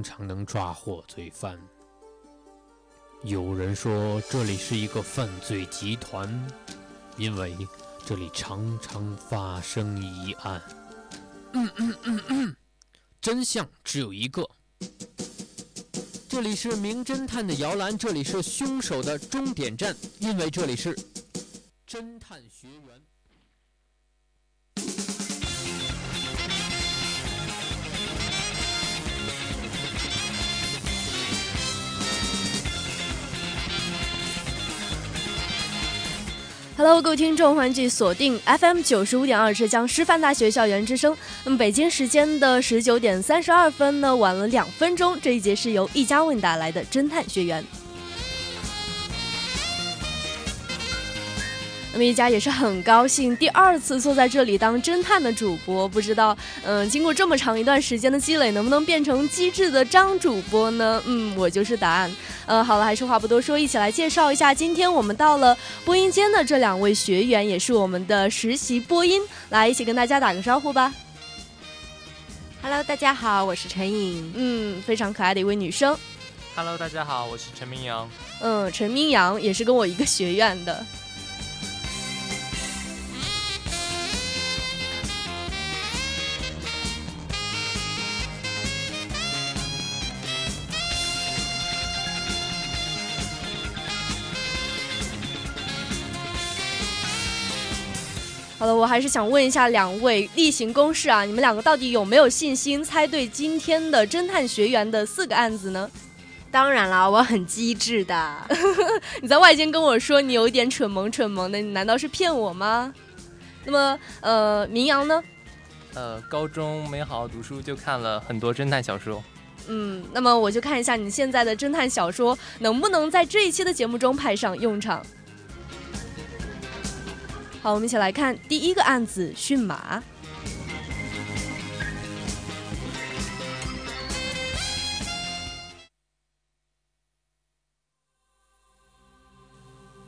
常能抓获罪犯。有人说这里是一个犯罪集团，因为这里常常发生疑案。真相只有一个。这里是名侦探的摇篮，这里是凶手的终点站，因为这里是侦探学员。Hello，各位听众，欢迎继续锁定 FM 九十五点二浙江师范大学校园之声。那么北京时间的十九点三十二分呢，晚了两分钟。这一节是由一家为你带来的侦探学员。那么一家也是很高兴，第二次坐在这里当侦探的主播，不知道，嗯，经过这么长一段时间的积累，能不能变成机智的张主播呢？嗯，我就是答案。呃，好了，还是话不多说，一起来介绍一下，今天我们到了播音间的这两位学员，也是我们的实习播音，来一起跟大家打个招呼吧。Hello，大家好，我是陈颖。嗯，非常可爱的一位女生。Hello，大家好，我是陈明阳。嗯，陈明阳也是跟我一个学院的。好的，我还是想问一下两位例行公事啊，你们两个到底有没有信心猜对今天的侦探学员的四个案子呢？当然啦，我很机智的。你在外间跟我说你有一点蠢萌蠢萌的，你难道是骗我吗？那么，呃，明阳呢？呃，高中没好好读书，就看了很多侦探小说。嗯，那么我就看一下你现在的侦探小说能不能在这一期的节目中派上用场。好，我们一起来看第一个案子——驯马。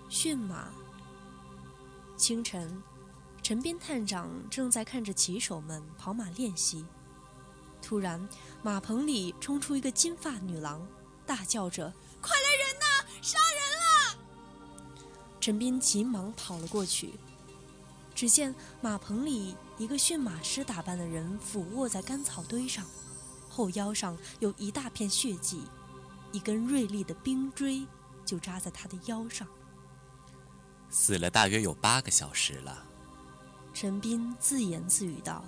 驯马。清晨，陈斌探长正在看着骑手们跑马练习，突然，马棚里冲出一个金发女郎，大叫着：“快来人呐！杀人了！”陈斌急忙跑了过去。只见马棚里一个驯马师打扮的人俯卧在干草堆上，后腰上有一大片血迹，一根锐利的冰锥就扎在他的腰上。死了大约有八个小时了，陈斌自言自语道：“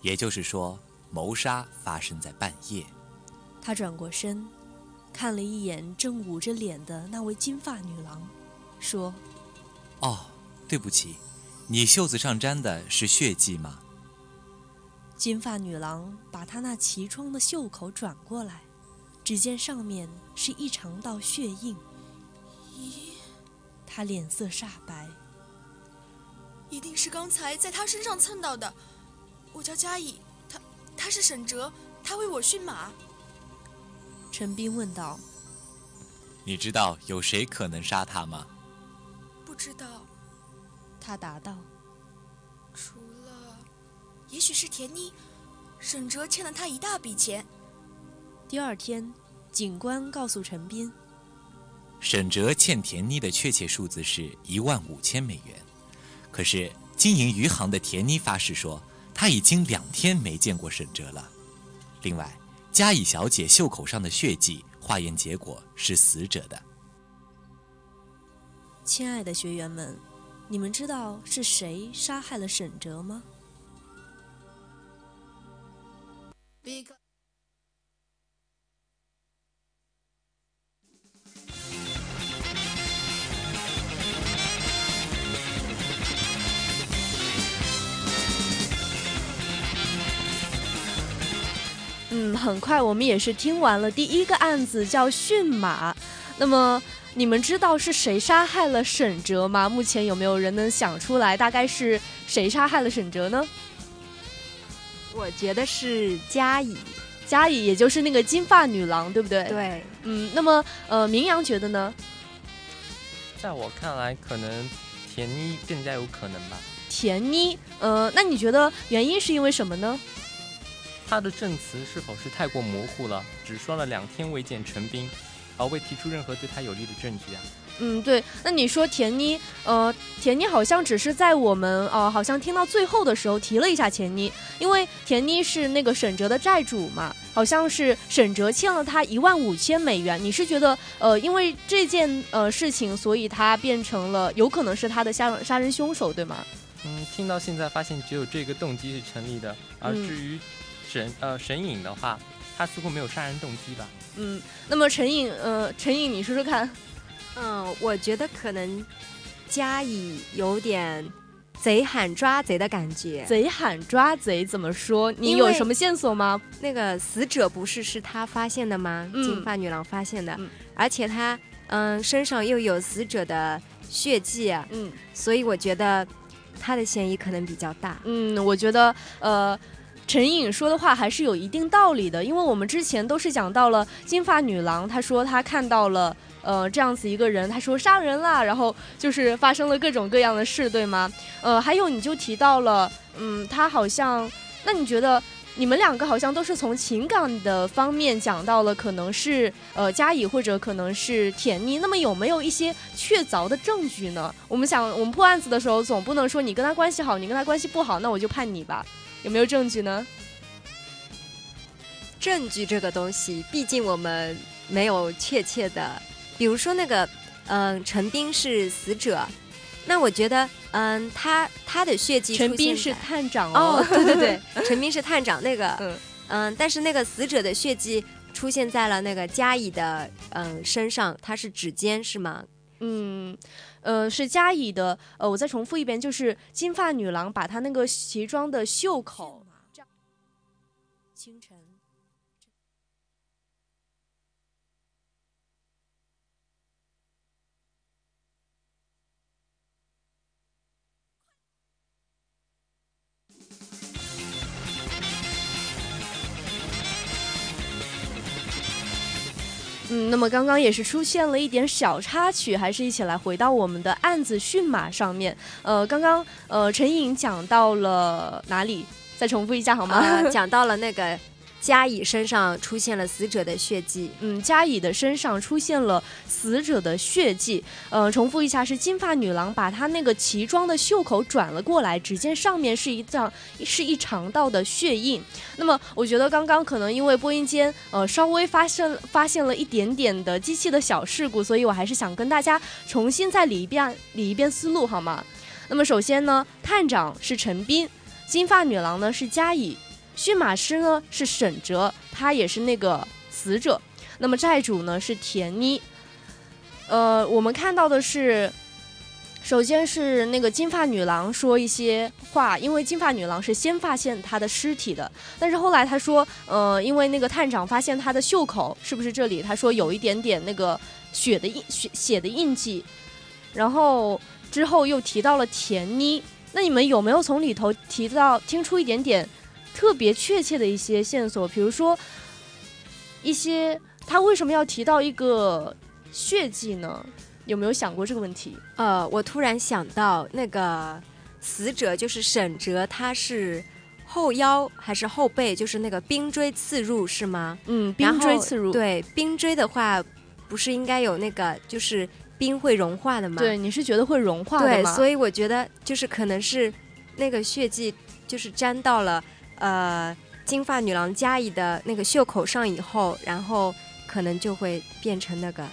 也就是说，谋杀发生在半夜。”他转过身，看了一眼正捂着脸的那位金发女郎，说：“哦，对不起。”你袖子上沾的是血迹吗？金发女郎把她那齐装的袖口转过来，只见上面是一长道血印。咦，她脸色煞白。一定是刚才在她身上蹭到的。我叫嘉乙，他他是沈哲，他为我驯马。陈斌问道：“你知道有谁可能杀他吗？”不知道。他答道：“除了，也许是田妮，沈哲欠了他一大笔钱。”第二天，警官告诉陈斌，沈哲欠田妮的确切数字是一万五千美元。可是经营余杭的田妮发誓说，她已经两天没见过沈哲了。另外，嘉乙小姐袖口上的血迹化验结果是死者的。亲爱的学员们。你们知道是谁杀害了沈哲吗？嗯，很快我们也是听完了第一个案子，叫驯马。那么。你们知道是谁杀害了沈哲吗？目前有没有人能想出来，大概是谁杀害了沈哲呢？我觉得是嘉怡，嘉怡也就是那个金发女郎，对不对？对。嗯，那么呃，明阳觉得呢？在我看来，可能田妮更加有可能吧。田妮，呃，那你觉得原因是因为什么呢？他的证词是否是太过模糊了？只说了两天未见陈斌，而未提出任何对他有利的证据啊？嗯，对。那你说田妮，呃，田妮好像只是在我们呃，好像听到最后的时候提了一下田妮，因为田妮是那个沈哲的债主嘛，好像是沈哲欠了他一万五千美元。你是觉得，呃，因为这件呃事情，所以他变成了有可能是他的杀杀人凶手，对吗？嗯，听到现在发现只有这个动机是成立的，而至于沈呃沈颖的话，他似乎没有杀人动机吧？嗯，那么陈颖，呃，陈颖，你说说看。嗯，我觉得可能加以有点贼喊抓贼的感觉。贼喊抓贼怎么说？你有什么线索吗？那个死者不是是他发现的吗？金发女郎发现的，而且他嗯身上又有死者的血迹，嗯，所以我觉得他的嫌疑可能比较大。嗯，我觉得呃。陈颖说的话还是有一定道理的，因为我们之前都是讲到了金发女郎，她说她看到了呃这样子一个人，她说杀人啦，然后就是发生了各种各样的事，对吗？呃，还有你就提到了，嗯，他好像，那你觉得你们两个好像都是从情感的方面讲到了，可能是呃嘉乙或者可能是田妮，那么有没有一些确凿的证据呢？我们想我们破案子的时候，总不能说你跟他关系好，你跟他关系不好，那我就判你吧。有没有证据呢？证据这个东西，毕竟我们没有确切的。比如说那个，嗯，陈斌是死者，那我觉得，嗯，他他的血迹。陈斌是探长哦，对对对，陈斌是探长那个，嗯嗯，但是那个死者的血迹出现在了那个嘉乙的嗯身上，他是指尖是吗？嗯。呃，是嘉乙的。呃，我再重复一遍，就是金发女郎把她那个西装的袖口。清晨。嗯，那么刚刚也是出现了一点小插曲，还是一起来回到我们的案子讯码上面。呃，刚刚呃陈颖讲到了哪里？再重复一下好吗？讲到了那个。嘉乙身上出现了死者的血迹，嗯，嘉乙的身上出现了死者的血迹，呃，重复一下，是金发女郎把她那个旗装的袖口转了过来，只见上面是一张是一长道的血印。那么，我觉得刚刚可能因为播音间呃稍微发生发现了一点点的机器的小事故，所以我还是想跟大家重新再理一遍理一遍思路，好吗？那么首先呢，探长是陈斌，金发女郎呢是嘉乙。驯马师呢是沈哲，他也是那个死者。那么债主呢是田妮。呃，我们看到的是，首先是那个金发女郎说一些话，因为金发女郎是先发现她的尸体的，但是后来她说，呃，因为那个探长发现她的袖口是不是这里？她说有一点点那个血的印血血的印记，然后之后又提到了田妮。那你们有没有从里头提到听出一点点？特别确切的一些线索，比如说一些他为什么要提到一个血迹呢？有没有想过这个问题？呃，我突然想到，那个死者就是沈哲，他是后腰还是后背？就是那个冰锥刺入是吗？嗯，冰锥刺入。对，冰锥的话，不是应该有那个就是冰会融化的吗？对，你是觉得会融化的吗？对，所以我觉得就是可能是那个血迹就是沾到了。呃，金发女郎加以的那个袖口上以后，然后可能就会变成那个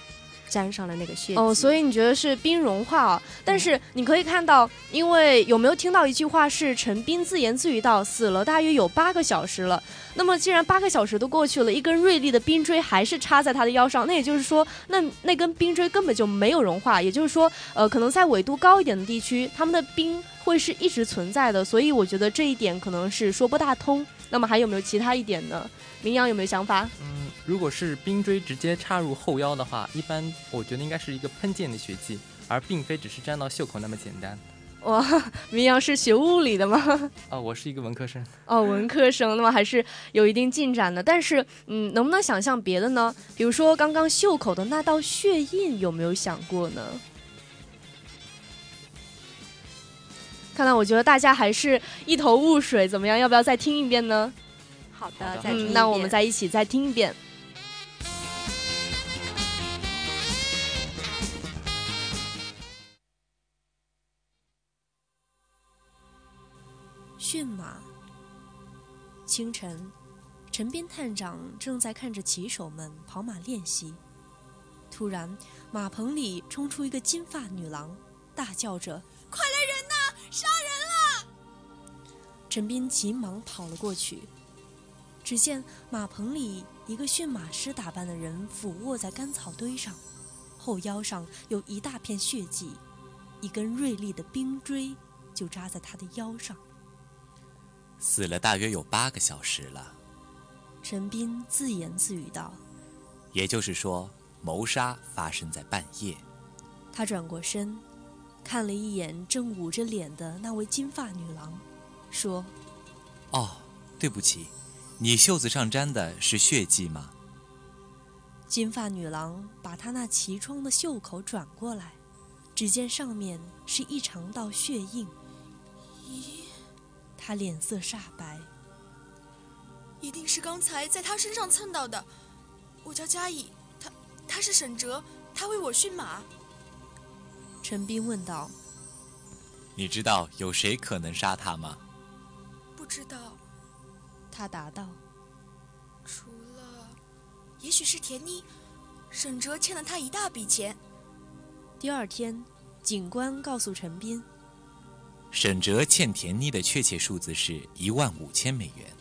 沾上了那个血哦，所以你觉得是冰融化啊？但是你可以看到，因为有没有听到一句话是陈斌自言自语道：“死了大约有八个小时了。”那么既然八个小时都过去了，一根锐利的冰锥还是插在他的腰上，那也就是说，那那根冰锥根本就没有融化。也就是说，呃，可能在纬度高一点的地区，他们的冰。会是一直存在的，所以我觉得这一点可能是说不大通。那么还有没有其他一点呢？明阳有没有想法？嗯，如果是冰锥直接插入后腰的话，一般我觉得应该是一个喷溅的血迹，而并非只是沾到袖口那么简单。哇，明阳是学物理的吗？哦，我是一个文科生。哦，文科生，那么还是有一定进展的。但是，嗯，能不能想象别的呢？比如说刚刚袖口的那道血印，有没有想过呢？看来我觉得大家还是一头雾水，怎么样？要不要再听一遍呢？好好的的，再听嗯，那我们再一起再听一遍。驯马。清晨，陈边探长正在看着骑手们跑马练习，突然，马棚里冲出一个金发女郎，大叫着：“快来人呐！杀人了！”陈斌急忙跑了过去，只见马棚里一个驯马师打扮的人俯卧在干草堆上，后腰上有一大片血迹，一根锐利的冰锥就扎在他的腰上。死了大约有八个小时了，陈斌自言自语道也就是说，谋杀发生在半夜。：“他转过身，看了一眼正捂着脸的那位金发女郎，说。”哦，对不起，你袖子上沾的是血迹吗？金发女郎把她那齐窗的袖口转过来，只见上面是一长道血印。咦，她脸色煞白，一定是刚才在他身上蹭到的。我叫嘉乙，他他是沈哲，他为我驯马。陈斌问道你知道有谁可能杀他吗？不知道，：“他答道，除了，也许是田妮，沈哲欠了他一大笔钱。第二天，警官告诉陈斌，沈哲欠田妮的确切数字是一万五千美元，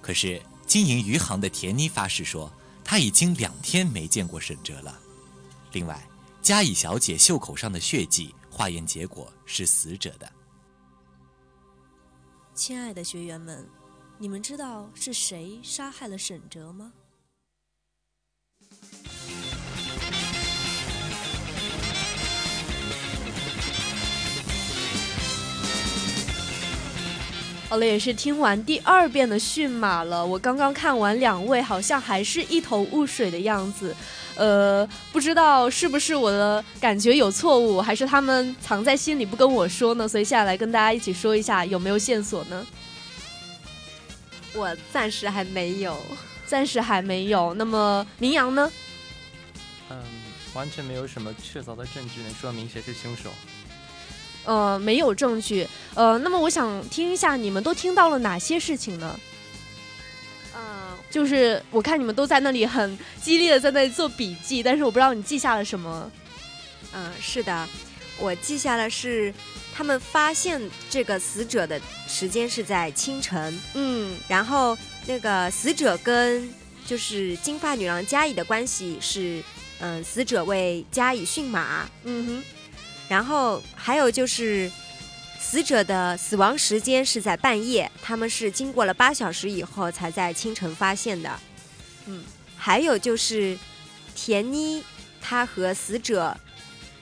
可是经营余杭的田妮发誓说，她已经两天没见过沈哲了。另外，嘉乙小姐袖口上的血迹化验结果是死者的。亲爱的学员们，你们知道是谁杀害了沈哲吗？好了，也是听完第二遍的驯马了。我刚刚看完，两位好像还是一头雾水的样子，呃，不知道是不是我的感觉有错误，还是他们藏在心里不跟我说呢？所以下来跟大家一起说一下，有没有线索呢？我暂时还没有。暂时还没有。那么明阳呢？嗯，完全没有什么确凿的证据能说明谁是凶手。呃，没有证据。呃，那么我想听一下，你们都听到了哪些事情呢？嗯，就是我看你们都在那里很激烈的在那里做笔记，但是我不知道你记下了什么。嗯，是的，我记下了是他们发现这个死者的时间是在清晨，嗯。然后那个死者跟就是金发女郎嘉乙的关系是，嗯，死者为嘉乙驯马，嗯哼，然后还有就是死者的死亡时间是在半夜，他们是经过了八小时以后才在清晨发现的。嗯，还有就是田妮，她和死者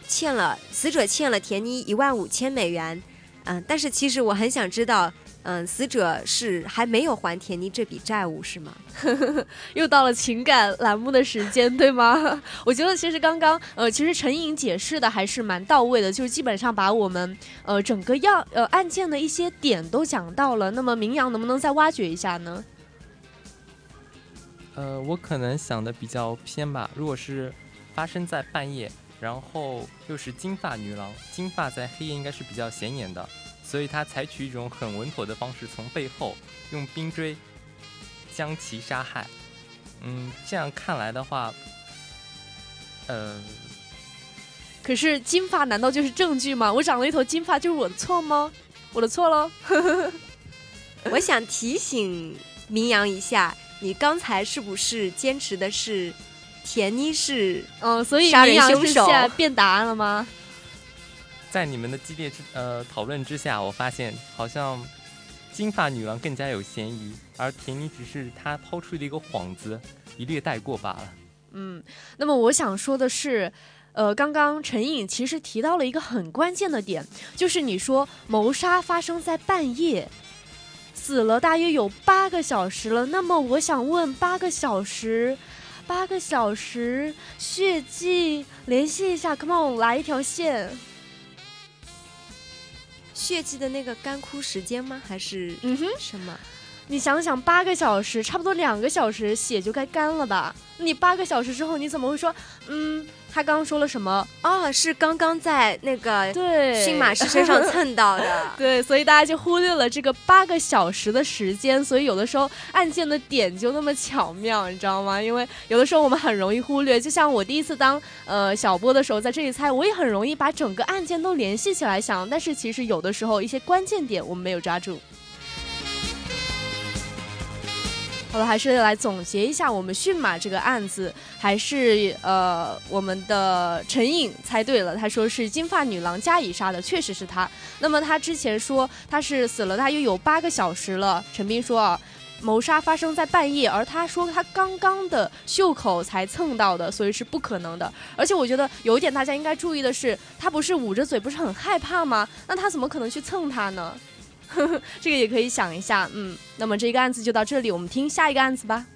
欠了死者欠了田妮一万五千美元。嗯，但是其实我很想知道，嗯，死者是还没有还田妮这笔债务是吗？又到了情感栏目的时间，对吗？我觉得其实刚刚呃，其实陈颖解释的还是蛮到位的，就是基本上把我们呃整个样呃案件的一些点都讲到了。那么明阳能不能再挖掘一下呢？呃，我可能想的比较偏吧。如果是发生在半夜，然后又是金发女郎，金发在黑夜应该是比较显眼的，所以他采取一种很稳妥的方式，从背后用冰锥将其杀害。嗯，这样看来的话，呃，可是金发难道就是证据吗？我长了一头金发就是我的错吗？我的错喽。我想提醒明阳一下，你刚才是不是坚持的是田妮是？嗯，所以杀人明阳凶手是现在变答案了吗？在你们的激烈之呃讨论之下，我发现好像金发女郎更加有嫌疑，而田妮只是她抛出的一个幌子，一略带过罢了。嗯，那么我想说的是，呃，刚刚陈颖其实提到了一个很关键的点，就是你说谋杀发生在半夜，死了大约有八个小时了。那么我想问，八个小时，八个小时血迹，联系一下，come on，来一条线。血迹的那个干枯时间吗？还是嗯哼，什么？你想想，八个小时，差不多两个小时，血就该干了吧？你八个小时之后，你怎么会说，嗯，他刚刚说了什么？哦，是刚刚在那个对驯马师身上蹭到的。对，所以大家就忽略了这个八个小时的时间，所以有的时候案件的点就那么巧妙，你知道吗？因为有的时候我们很容易忽略，就像我第一次当呃小播的时候，在这里猜，我也很容易把整个案件都联系起来想，但是其实有的时候一些关键点我们没有抓住。好了，还是来总结一下我们驯马这个案子，还是呃我们的陈颖猜对了，他说是金发女郎加以杀的，确实是他。那么他之前说他是死了大约有八个小时了，陈斌说啊。谋杀发生在半夜，而他说他刚刚的袖口才蹭到的，所以是不可能的。而且我觉得有一点大家应该注意的是，他不是捂着嘴，不是很害怕吗？那他怎么可能去蹭他呢？这个也可以想一下，嗯。那么这个案子就到这里，我们听下一个案子吧。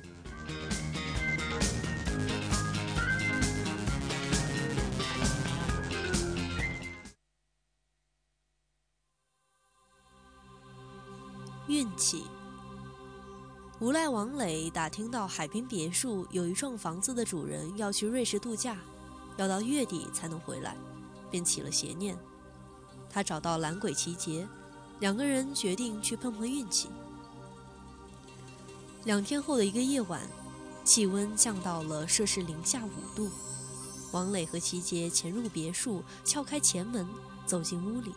运气。无赖王磊打听到海滨别墅有一幢房子的主人要去瑞士度假，要到月底才能回来，便起了邪念。他找到懒鬼齐杰，两个人决定去碰碰运气。两天后的一个夜晚，气温降到了摄氏零下五度。王磊和齐杰潜入别墅，撬开前门，走进屋里。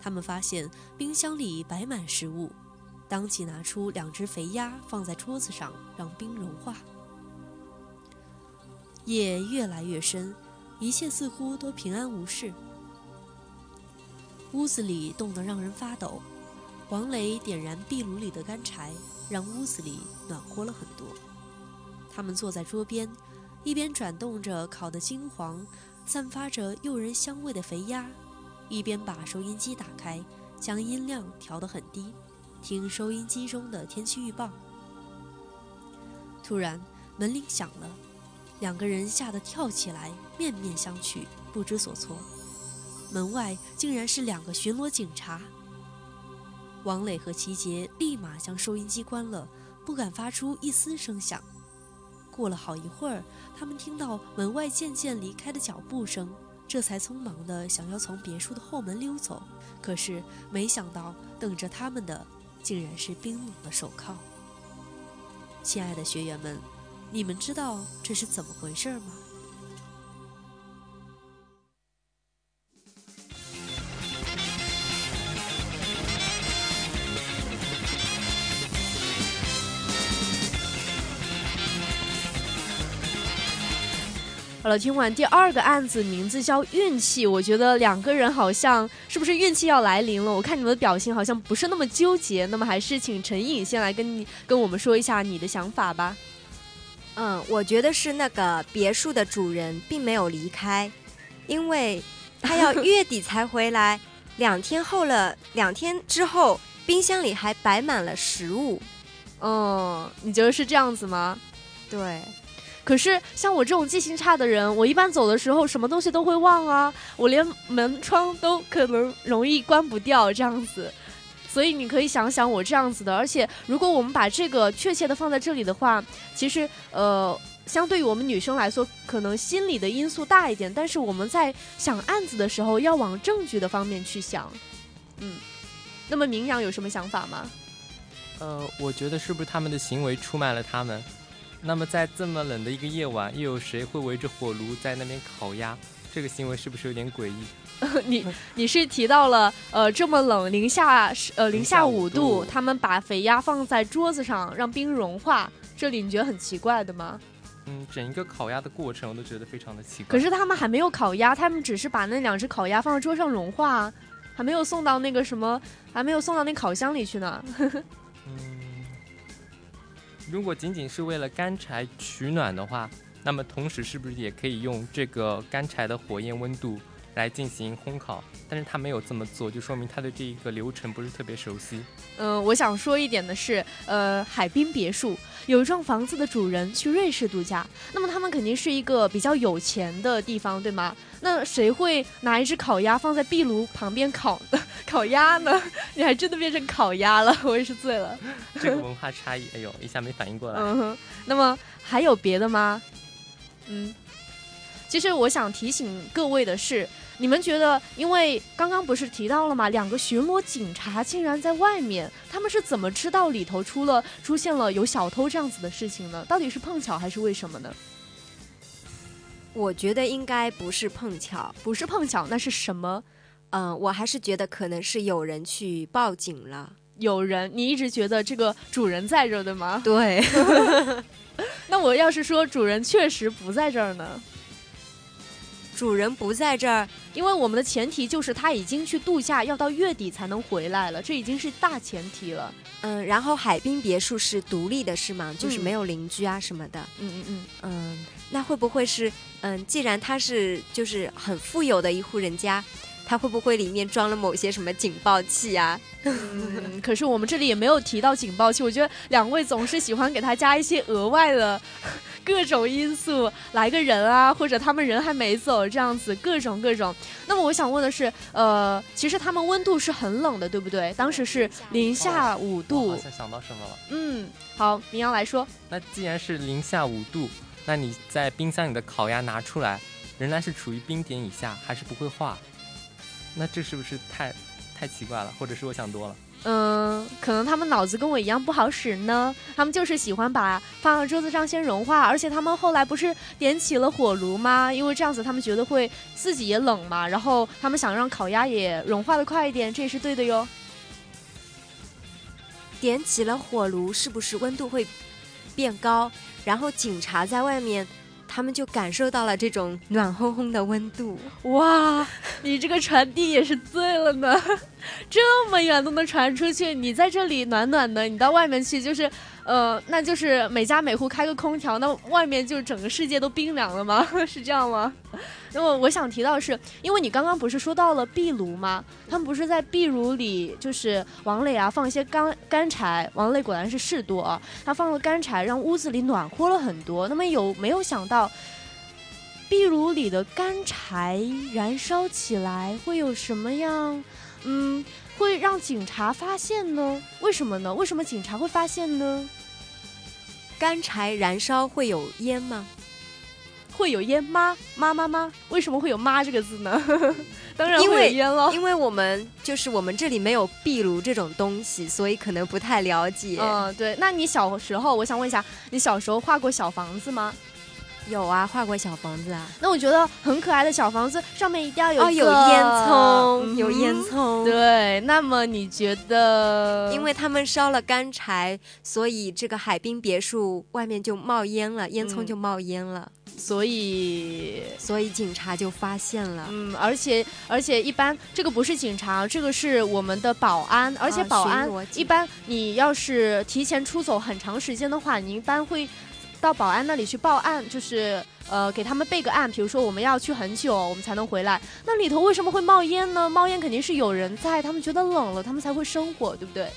他们发现冰箱里摆满食物。当即拿出两只肥鸭放在桌子上，让冰融化。夜越来越深，一切似乎都平安无事。屋子里冻得让人发抖。王磊点燃壁炉里的干柴，让屋子里暖和了很多。他们坐在桌边，一边转动着烤得金黄、散发着诱人香味的肥鸭，一边把收音机打开，将音量调得很低。听收音机中的天气预报。突然，门铃响了，两个人吓得跳起来，面面相觑，不知所措。门外竟然是两个巡逻警察。王磊和齐杰立马将收音机关了，不敢发出一丝声响。过了好一会儿，他们听到门外渐渐离开的脚步声，这才匆忙地想要从别墅的后门溜走。可是没想到，等着他们的。竟然是冰冷的手铐。亲爱的学员们，你们知道这是怎么回事吗？好了，听完第二个案子，名字叫运气。我觉得两个人好像是不是运气要来临了？我看你们的表情好像不是那么纠结。那么还是请陈颖先来跟你跟我们说一下你的想法吧。嗯，我觉得是那个别墅的主人并没有离开，因为他要月底才回来。两天后了，两天之后，冰箱里还摆满了食物。嗯，你觉得是这样子吗？对。可是像我这种记性差的人，我一般走的时候什么东西都会忘啊，我连门窗都可能容易关不掉这样子，所以你可以想想我这样子的。而且如果我们把这个确切的放在这里的话，其实呃，相对于我们女生来说，可能心理的因素大一点，但是我们在想案子的时候要往证据的方面去想。嗯，那么明阳有什么想法吗？呃，我觉得是不是他们的行为出卖了他们？那么在这么冷的一个夜晚，又有谁会围着火炉在那边烤鸭？这个行为是不是有点诡异？你你是提到了呃这么冷，零下呃零下五度，他们把肥鸭放在桌子上让冰融化，这里你觉得很奇怪的吗？嗯，整一个烤鸭的过程我都觉得非常的奇怪。可是他们还没有烤鸭，他们只是把那两只烤鸭放在桌上融化，还没有送到那个什么，还没有送到那烤箱里去呢。嗯。如果仅仅是为了干柴取暖的话，那么同时是不是也可以用这个干柴的火焰温度来进行烘烤，但是他没有这么做，就说明他对这一个流程不是特别熟悉。嗯，我想说一点的是，呃，海滨别墅有一幢房子的主人去瑞士度假，那么他们肯定是一个比较有钱的地方，对吗？那谁会拿一只烤鸭放在壁炉旁边烤 烤鸭呢？你还真的变成烤鸭了，我也是醉了。这个 文化差异，哎呦，一下没反应过来。嗯哼，那么还有别的吗？嗯，其实我想提醒各位的是，你们觉得，因为刚刚不是提到了吗？两个巡逻警察竟然在外面，他们是怎么知道里头出了出现了有小偷这样子的事情呢？到底是碰巧还是为什么呢？我觉得应该不是碰巧，不是碰巧，那是什么？嗯，我还是觉得可能是有人去报警了。有人，你一直觉得这个主人在这儿的吗？对。那我要是说主人确实不在这儿呢？主人不在这儿，因为我们的前提就是他已经去度假，要到月底才能回来了，这已经是大前提了。嗯，然后海滨别墅是独立的，是吗？就是没有邻居啊什么的。嗯嗯嗯嗯，那会不会是嗯？既然他是就是很富有的一户人家。他会不会里面装了某些什么警报器啊？嗯，可是我们这里也没有提到警报器。我觉得两位总是喜欢给他加一些额外的各种因素，来个人啊，或者他们人还没走这样子，各种各种。那么我想问的是，呃，其实他们温度是很冷的，对不对？当时是零下五度。好像想到什么了。嗯，好，明阳来说。那既然是零下五度，那你在冰箱里的烤鸭拿出来，仍然是处于冰点以下，还是不会化？那这是不是太太奇怪了，或者是我想多了？嗯，可能他们脑子跟我一样不好使呢。他们就是喜欢把放到桌子上先融化，而且他们后来不是点起了火炉吗？因为这样子他们觉得会自己也冷嘛。然后他们想让烤鸭也融化的快一点，这也是对的哟。点起了火炉，是不是温度会变高？然后警察在外面。他们就感受到了这种暖烘烘的温度，哇！你这个传递也是醉了呢，这么远都能传出去。你在这里暖暖的，你到外面去就是，呃，那就是每家每户开个空调，那外面就整个世界都冰凉了吗？是这样吗？那么我想提到是，因为你刚刚不是说到了壁炉吗？他们不是在壁炉里，就是王磊啊，放一些干干柴。王磊果然是事多啊，他放了干柴，让屋子里暖和了很多。那么有没有想到，壁炉里的干柴燃烧起来会有什么样？嗯，会让警察发现呢？为什么呢？为什么警察会发现呢？干柴燃烧会有烟吗？会有烟吗？妈妈妈，为什么会有“妈”这个字呢？当然会有烟了，因为我们就是我们这里没有壁炉这种东西，所以可能不太了解。嗯，对。那你小时候，我想问一下，你小时候画过小房子吗？有啊，画过小房子啊。那我觉得很可爱的小房子上面一定要有有烟囱，有烟囱。对。那么你觉得？因为他们烧了干柴，所以这个海滨别墅外面就冒烟了，烟囱就冒烟了。所以，所以警察就发现了。嗯，而且，而且一般这个不是警察，这个是我们的保安。而且保安一般，你要是提前出走很长时间的话，你一般会到保安那里去报案，就是呃给他们备个案。比如说我们要去很久，我们才能回来。那里头为什么会冒烟呢？冒烟肯定是有人在，他们觉得冷了，他们才会生火，对不对？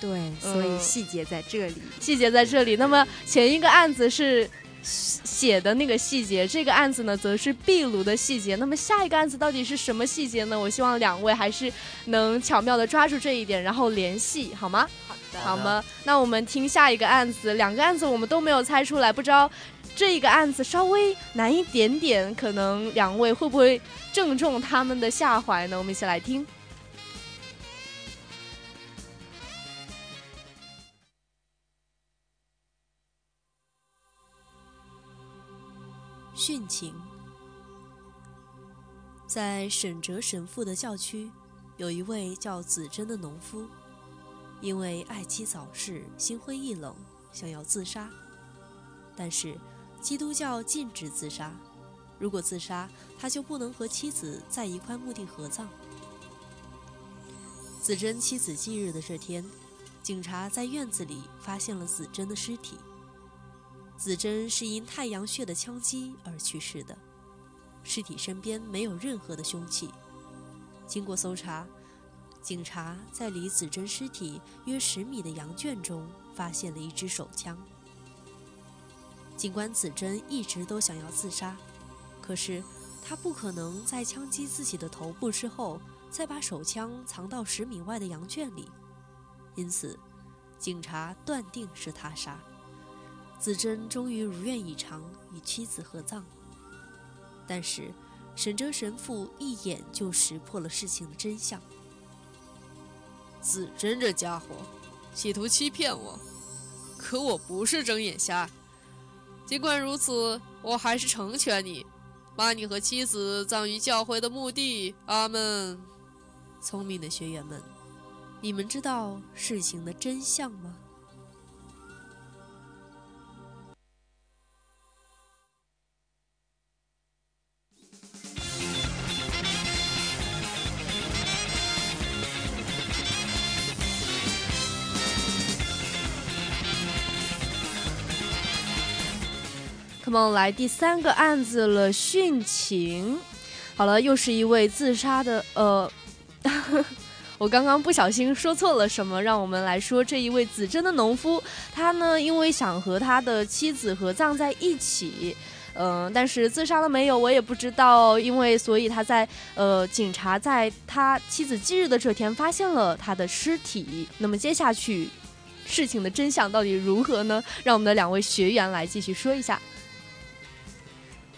对，所以细节在这里，细节在这里。那么前一个案子是。写的那个细节，这个案子呢，则是壁炉的细节。那么下一个案子到底是什么细节呢？我希望两位还是能巧妙的抓住这一点，然后联系，好吗？好的，好吗？那我们听下一个案子，两个案子我们都没有猜出来，不知道这一个案子稍微难一点点，可能两位会不会正中他们的下怀呢？我们一起来听。殉情，在沈哲神父的教区，有一位叫子珍的农夫，因为爱妻早逝，心灰意冷，想要自杀。但是基督教禁止自杀，如果自杀，他就不能和妻子在一块墓地合葬。子珍妻子忌日的这天，警察在院子里发现了子珍的尸体。子珍是因太阳穴的枪击而去世的。尸体身边没有任何的凶器。经过搜查，警察在离子珍尸体约十米的羊圈中发现了一支手枪。尽管子珍一直都想要自杀，可是她不可能在枪击自己的头部之后，再把手枪藏到十米外的羊圈里，因此，警察断定是他杀。子珍终于如愿以偿与妻子合葬，但是沈哲神父一眼就识破了事情的真相。子珍这家伙，企图欺骗我，可我不是睁眼瞎。尽管如此，我还是成全你，把你和妻子葬于教会的墓地。阿门。聪明的学员们，你们知道事情的真相吗？Come on，来第三个案子了，殉情。好了，又是一位自杀的，呃，我刚刚不小心说错了什么，让我们来说这一位子珍的农夫，他呢因为想和他的妻子合葬在一起，嗯，但是自杀了没有，我也不知道，因为所以他在呃，警察在他妻子忌日的这天发现了他的尸体。那么接下去事情的真相到底如何呢？让我们的两位学员来继续说一下。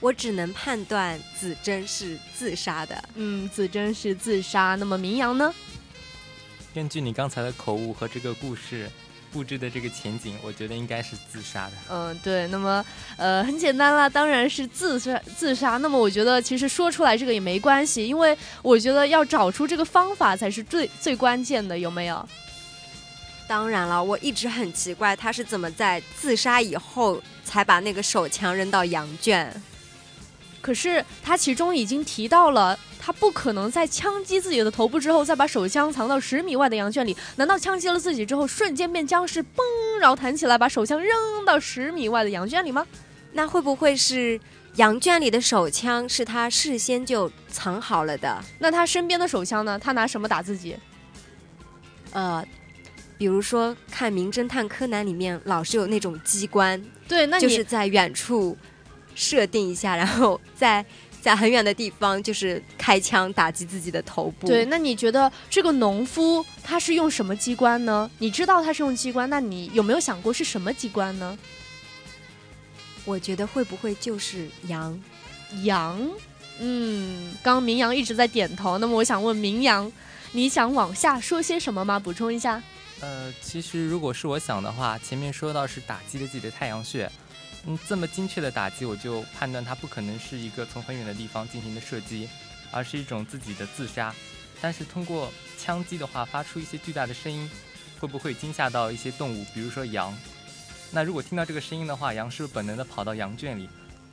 我只能判断子珍是自杀的。嗯，子珍是自杀。那么明阳呢？根据你刚才的口误和这个故事布置的这个前景，我觉得应该是自杀的。嗯，对。那么，呃，很简单啦，当然是自杀。自杀。那么，我觉得其实说出来这个也没关系，因为我觉得要找出这个方法才是最最关键的，有没有？当然了，我一直很奇怪他是怎么在自杀以后才把那个手枪扔到羊圈。可是他其中已经提到了，他不可能在枪击自己的头部之后，再把手枪藏到十米外的羊圈里。难道枪击了自己之后，瞬间变僵尸，嘣，然后弹起来把手枪扔到十米外的羊圈里吗？那会不会是羊圈里的手枪是他事先就藏好了的？那他身边的手枪呢？他拿什么打自己？呃，比如说看《名侦探柯南》里面老是有那种机关，对，那就是在远处。设定一下，然后在在很远的地方就是开枪打击自己的头部。对，那你觉得这个农夫他是用什么机关呢？你知道他是用机关，那你有没有想过是什么机关呢？我觉得会不会就是羊？羊？嗯，刚明阳一直在点头。那么我想问明阳，你想往下说些什么吗？补充一下。呃，其实如果是我想的话，前面说到是打击了自己的太阳穴。嗯，这么精确的打击，我就判断它不可能是一个从很远的地方进行的射击，而是一种自己的自杀。但是通过枪击的话，发出一些巨大的声音，会不会惊吓到一些动物，比如说羊？那如果听到这个声音的话，羊是不是本能的跑到羊圈里，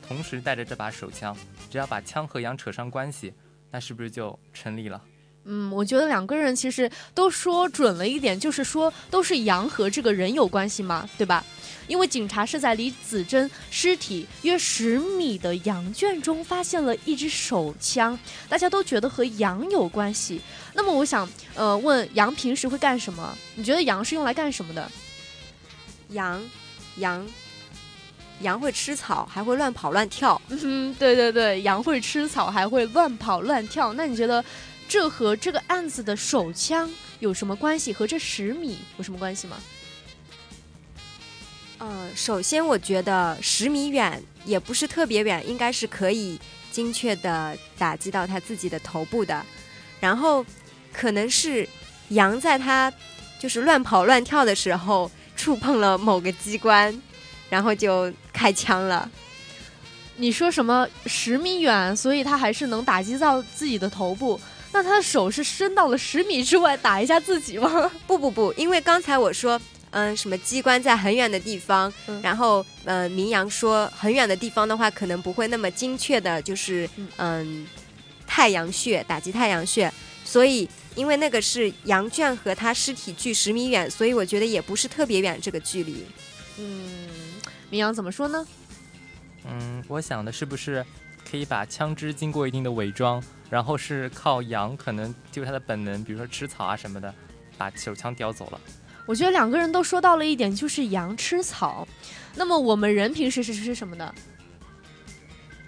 同时带着这把手枪？只要把枪和羊扯上关系，那是不是就成立了？嗯，我觉得两个人其实都说准了一点，就是说都是羊和这个人有关系嘛，对吧？因为警察是在离子珍尸体约十米的羊圈中发现了一支手枪，大家都觉得和羊有关系。那么我想，呃，问羊平时会干什么？你觉得羊是用来干什么的？羊，羊，羊会吃草，还会乱跑乱跳。嗯，对对对，羊会吃草，还会乱跑乱跳。那你觉得这和这个案子的手枪有什么关系？和这十米有什么关系吗？呃，首先我觉得十米远也不是特别远，应该是可以精确的打击到他自己的头部的。然后可能是羊在他就是乱跑乱跳的时候触碰了某个机关，然后就开枪了。你说什么十米远，所以他还是能打击到自己的头部？那他的手是伸到了十米之外打一下自己吗？不不不，因为刚才我说。嗯，什么机关在很远的地方？然后，呃，明阳说很远的地方的话，可能不会那么精确的，就是嗯，太阳穴打击太阳穴。所以，因为那个是羊圈和他尸体距十米远，所以我觉得也不是特别远这个距离。嗯，明阳怎么说呢？嗯，我想的是不是可以把枪支经过一定的伪装，然后是靠羊可能就是它的本能，比如说吃草啊什么的，把手枪叼走了。我觉得两个人都说到了一点，就是羊吃草。那么我们人平时是吃什么的？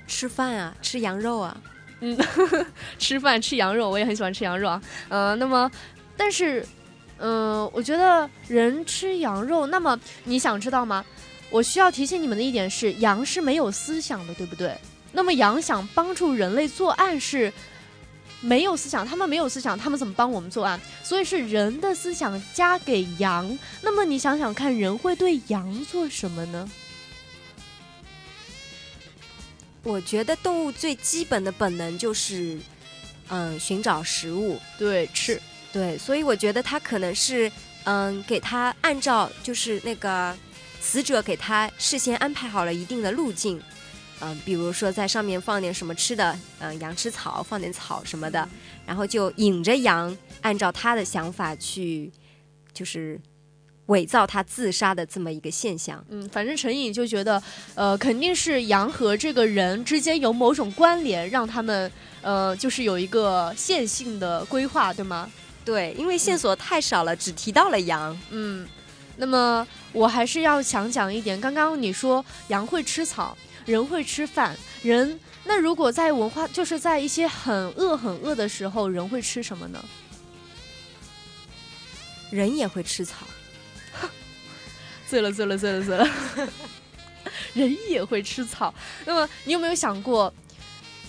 吃饭啊，吃羊肉啊，嗯，吃饭吃羊肉，我也很喜欢吃羊肉啊。呃，那么，但是，嗯、我觉得人吃羊肉，那么你想知道吗？我需要提醒你们的一点是，羊是没有思想的，对不对？那么羊想帮助人类作案是没有思想，他们没有思想，他们怎么帮我们作案？所以是人的思想加给羊。那么你想想看，人会对羊做什么呢？我觉得动物最基本的本能就是，嗯，寻找食物。对，吃。对，所以我觉得它可能是，嗯，给它按照就是那个死者给他事先安排好了一定的路径，嗯，比如说在上面放点什么吃的，嗯，羊吃草，放点草什么的，然后就引着羊按照他的想法去，就是伪造他自杀的这么一个现象。嗯，反正陈颖就觉得，呃，肯定是羊和这个人之间有某种关联，让他们呃，就是有一个线性的规划，对吗？对，因为线索太少了，只提到了羊。嗯，那么我还是要想讲一点，刚刚你说羊会吃草，人会吃饭，人那如果在文化，就是在一些很饿很饿的时候，人会吃什么呢？人也会吃草，醉了，醉了，醉了，醉了。人也会吃草。那么你有没有想过，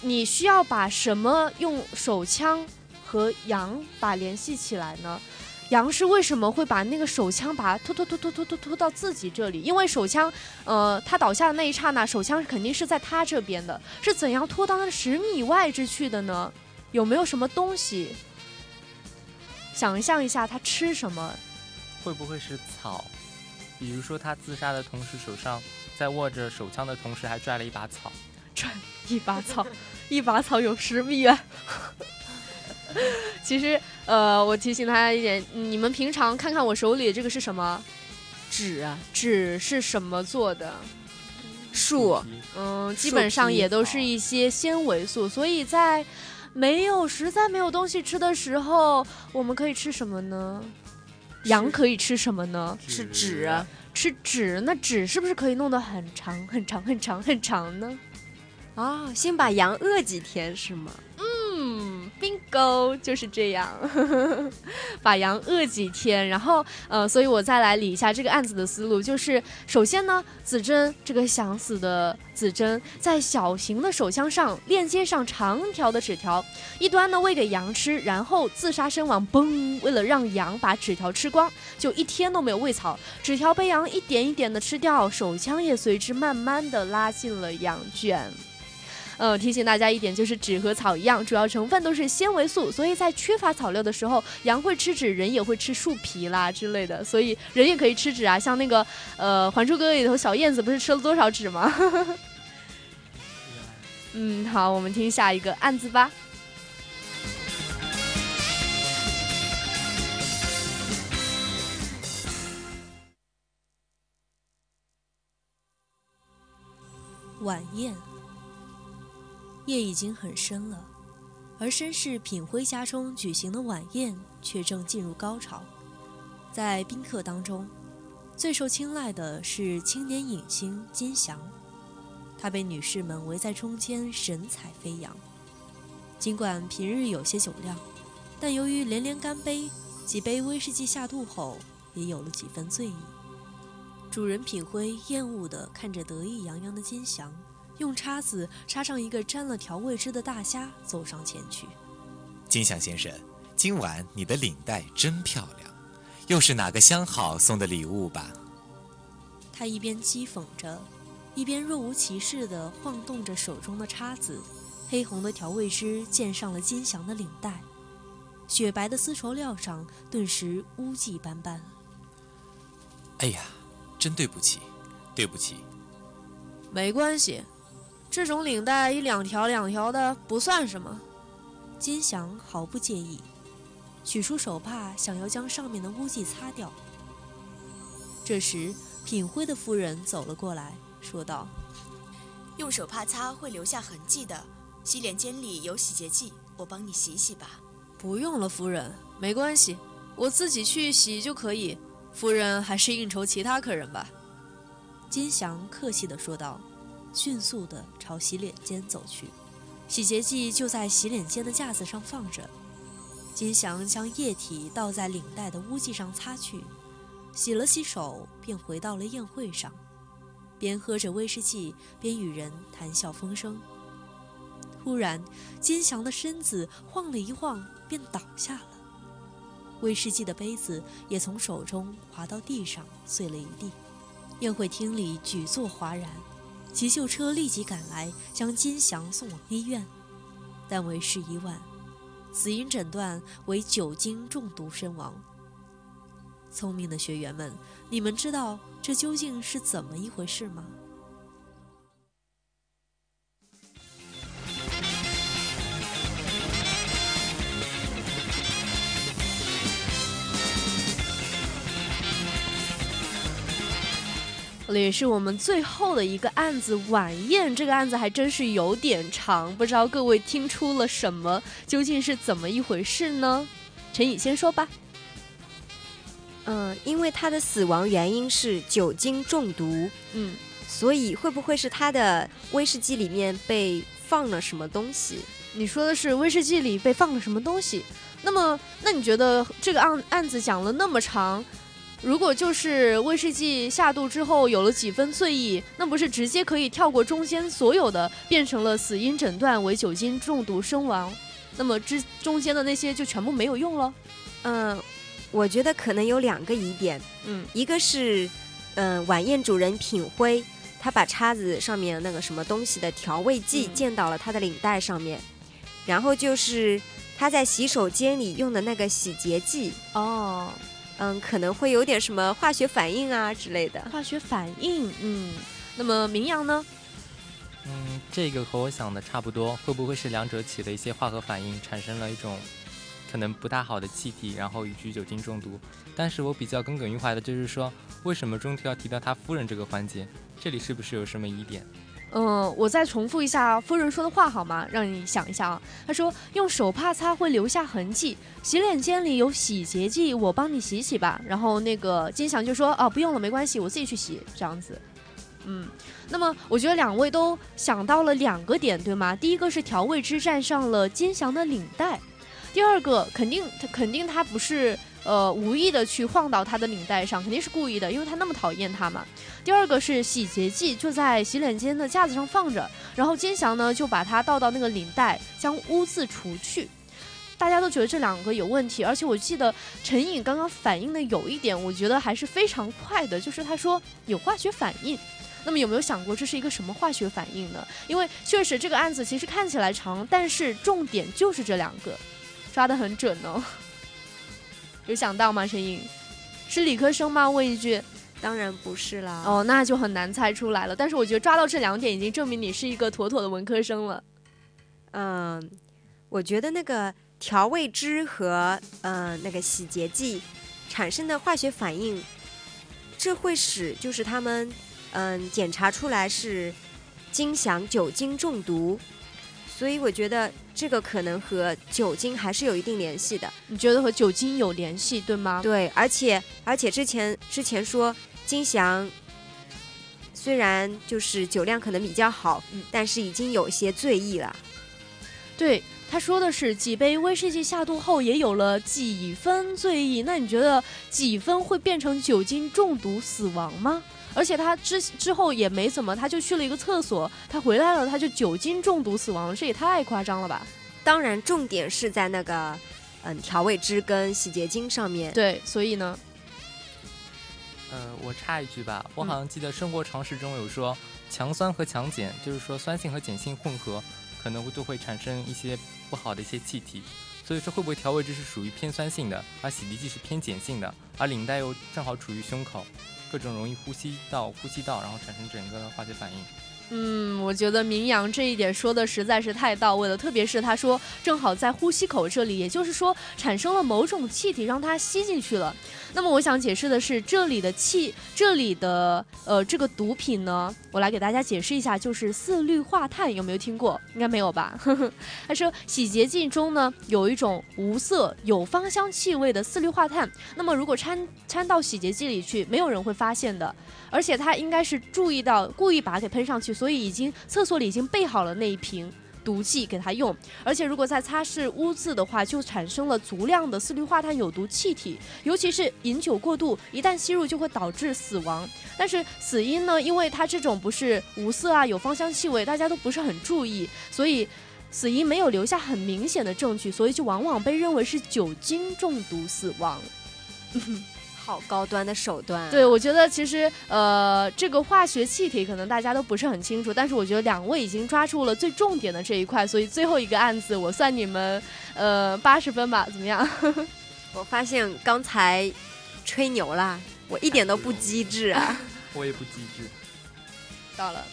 你需要把什么用手枪和羊把联系起来呢？羊是为什么会把那个手枪把它拖拖拖拖拖拖拖到自己这里？因为手枪，呃，他倒下的那一刹那，手枪肯定是在他这边的，是怎样拖到那十米外之去的呢？有没有什么东西？想象一下，他吃什么？会不会是草？比如说他自杀的同时，手上在握着手枪的同时，还拽了一把草。拽一把草，一把草有十米远。其实，呃，我提醒大家一点，你们平常看看我手里这个是什么？纸啊，纸是什么做的？树，嗯，基本上也都是一些纤维素，所以在没有实在没有东西吃的时候，我们可以吃什么呢？羊可以吃什么呢？吃纸啊，吃纸，那纸是不是可以弄得很长很长很长很长呢？哦，先把羊饿几天是吗？嗯，bingo 就是这样，把羊饿几天，然后呃，所以我再来理一下这个案子的思路，就是首先呢，子珍这个想死的子珍在小型的手枪上链接上长条的纸条，一端呢喂给羊吃，然后自杀身亡。嘣，为了让羊把纸条吃光，就一天都没有喂草，纸条被羊一点一点的吃掉，手枪也随之慢慢的拉进了羊圈。呃，提醒大家一点，就是纸和草一样，主要成分都是纤维素，所以在缺乏草料的时候，羊会吃纸，人也会吃树皮啦之类的，所以人也可以吃纸啊。像那个呃《还珠格格》里头小燕子不是吃了多少纸吗？嗯，好，我们听下一个案子吧。晚宴，夜已经很深了，而绅士品辉家中举行的晚宴却正进入高潮。在宾客当中，最受青睐的是青年影星金祥，他被女士们围在中间，神采飞扬。尽管平日有些酒量，但由于连连干杯，几杯威士忌下肚后，也有了几分醉意。主人品辉厌恶地看着得意洋洋的金祥，用叉子插上一个沾了调味汁的大虾，走上前去。金祥先生，今晚你的领带真漂亮，又是哪个相好送的礼物吧？他一边讥讽着，一边若无其事地晃动着手中的叉子，黑红的调味汁溅上了金祥的领带，雪白的丝绸料上顿时污迹斑斑。哎呀，真对不起，对不起。没关系，这种领带一两条两条的不算什么。金祥毫不介意，取出手帕想要将上面的污迹擦掉。这时，品辉的夫人走了过来，说道：“用手帕擦会留下痕迹的。洗脸间里有洗洁剂，我帮你洗洗吧。不用了，夫人，没关系，我自己去洗就可以。夫人还是应酬其他客人吧。金祥客气地说道，迅速地朝洗脸间走去。洗洁剂就在洗脸间的架子上放着。金祥将液体倒在领带的污迹上擦去，洗了洗手，便回到了宴会上，边喝着威士忌，边与人谈笑风生。突然，金祥的身子晃了一晃，便倒下了。威士忌的杯子也从手中滑到地上，碎了一地。宴会厅里举座哗然，急救车立即赶来，将金祥送往医院，但为时已晚，死因诊断为酒精中毒身亡。聪明的学员们，你们知道这究竟是怎么一回事吗？也是我们最后的一个案子晚宴，这个案子还真是有点长，不知道各位听出了什么？究竟是怎么一回事呢？陈宇先说吧。嗯，因为他的死亡原因是酒精中毒，嗯，所以会不会是他的威士忌里面被放了什么东西？你说的是威士忌里被放了什么东西？那么，那你觉得这个案案子讲了那么长？如果就是威士忌下肚之后有了几分醉意，那不是直接可以跳过中间所有的，变成了死因诊断为酒精中毒身亡？那么之中间的那些就全部没有用了？嗯，我觉得可能有两个疑点。嗯，一个是，嗯，晚宴主人品辉，他把叉子上面那个什么东西的调味剂溅到了他的领带上面，然后就是他在洗手间里用的那个洗洁剂。哦。嗯，可能会有点什么化学反应啊之类的。化学反应，嗯，那么明阳呢？嗯，这个和我想的差不多，会不会是两者起了一些化合反应，产生了一种可能不大好的气体，然后以至于酒精中毒？但是我比较耿耿于怀的就是说，为什么中途要提到他夫人这个环节？这里是不是有什么疑点？嗯，我再重复一下夫人说的话好吗？让你想一下啊。她说用手帕擦会留下痕迹，洗脸间里有洗洁剂，我帮你洗洗吧。然后那个金祥就说啊，不用了，没关系，我自己去洗。这样子，嗯。那么我觉得两位都想到了两个点，对吗？第一个是调味汁沾上了金祥的领带，第二个肯定他肯定他不是。呃，无意的去晃到他的领带上，肯定是故意的，因为他那么讨厌他嘛。第二个是洗洁剂就在洗脸间的架子上放着，然后金祥呢就把它倒到那个领带，将污渍除去。大家都觉得这两个有问题，而且我记得陈颖刚刚反应的有一点，我觉得还是非常快的，就是他说有化学反应。那么有没有想过这是一个什么化学反应呢？因为确实这个案子其实看起来长，但是重点就是这两个，抓得很准哦。有想到吗？声音，是理科生吗？问一句，当然不是啦。哦，那就很难猜出来了。但是我觉得抓到这两点，已经证明你是一个妥妥的文科生了。嗯，我觉得那个调味汁和嗯那个洗洁剂产生的化学反应，这会使就是他们嗯检查出来是金祥酒精中毒。所以我觉得这个可能和酒精还是有一定联系的。你觉得和酒精有联系，对吗？对，而且而且之前之前说金祥虽然就是酒量可能比较好，但是已经有些醉意了。对，他说的是几杯威士忌下肚后也有了几分醉意。那你觉得几分会变成酒精中毒死亡吗？而且他之之后也没怎么，他就去了一个厕所，他回来了，他就酒精中毒死亡了，这也太夸张了吧！当然，重点是在那个嗯调味汁跟洗洁精上面。对，所以呢，呃，我插一句吧，我好像记得生活常识中有说，强酸和强碱，就是说酸性和碱性混合，可能都会产生一些不好的一些气体。所以说，会不会调味汁是属于偏酸性的，而洗涤剂是偏碱性的，而领带又正好处于胸口？各种容易呼吸道、呼吸道，然后产生整个化学反应。嗯，我觉得明阳这一点说的实在是太到位了，特别是他说正好在呼吸口这里，也就是说产生了某种气体让它吸进去了。那么我想解释的是，这里的气，这里的呃这个毒品呢，我来给大家解释一下，就是四氯化碳，有没有听过？应该没有吧？他说洗洁剂中呢有一种无色有芳香气味的四氯化碳，那么如果掺掺到洗洁剂里去，没有人会发现的。而且他应该是注意到，故意把它给喷上去，所以已经厕所里已经备好了那一瓶毒剂给他用。而且如果在擦拭污渍的话，就产生了足量的四氯化碳有毒气体，尤其是饮酒过度，一旦吸入就会导致死亡。但是死因呢，因为它这种不是无色啊，有芳香气味，大家都不是很注意，所以死因没有留下很明显的证据，所以就往往被认为是酒精中毒死亡。好高端的手段。对，我觉得其实呃，这个化学气体可能大家都不是很清楚，但是我觉得两位已经抓住了最重点的这一块，所以最后一个案子我算你们呃八十分吧，怎么样？我发现刚才吹牛啦，我一点都不机智啊。我也不机智。到了。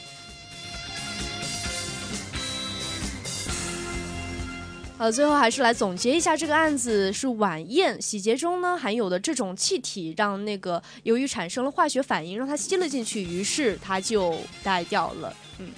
呃，最后还是来总结一下这个案子，是晚宴洗劫中呢含有的这种气体，让那个由于产生了化学反应，让它吸了进去，于是它就带掉了。嗯。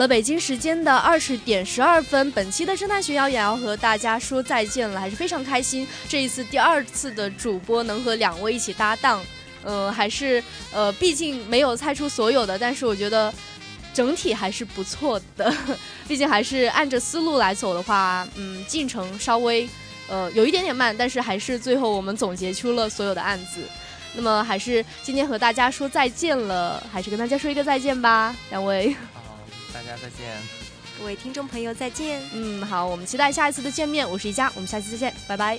了，北京时间的二十点十二分，本期的侦探学谣也要和大家说再见了，还是非常开心。这一次第二次的主播能和两位一起搭档，呃，还是呃，毕竟没有猜出所有的，但是我觉得整体还是不错的。毕竟还是按着思路来走的话，嗯，进程稍微呃有一点点慢，但是还是最后我们总结出了所有的案子。那么还是今天和大家说再见了，还是跟大家说一个再见吧，两位。大家再见，各位听众朋友再见。嗯，好，我们期待下一次的见面。我是一佳，我们下期再见，拜拜。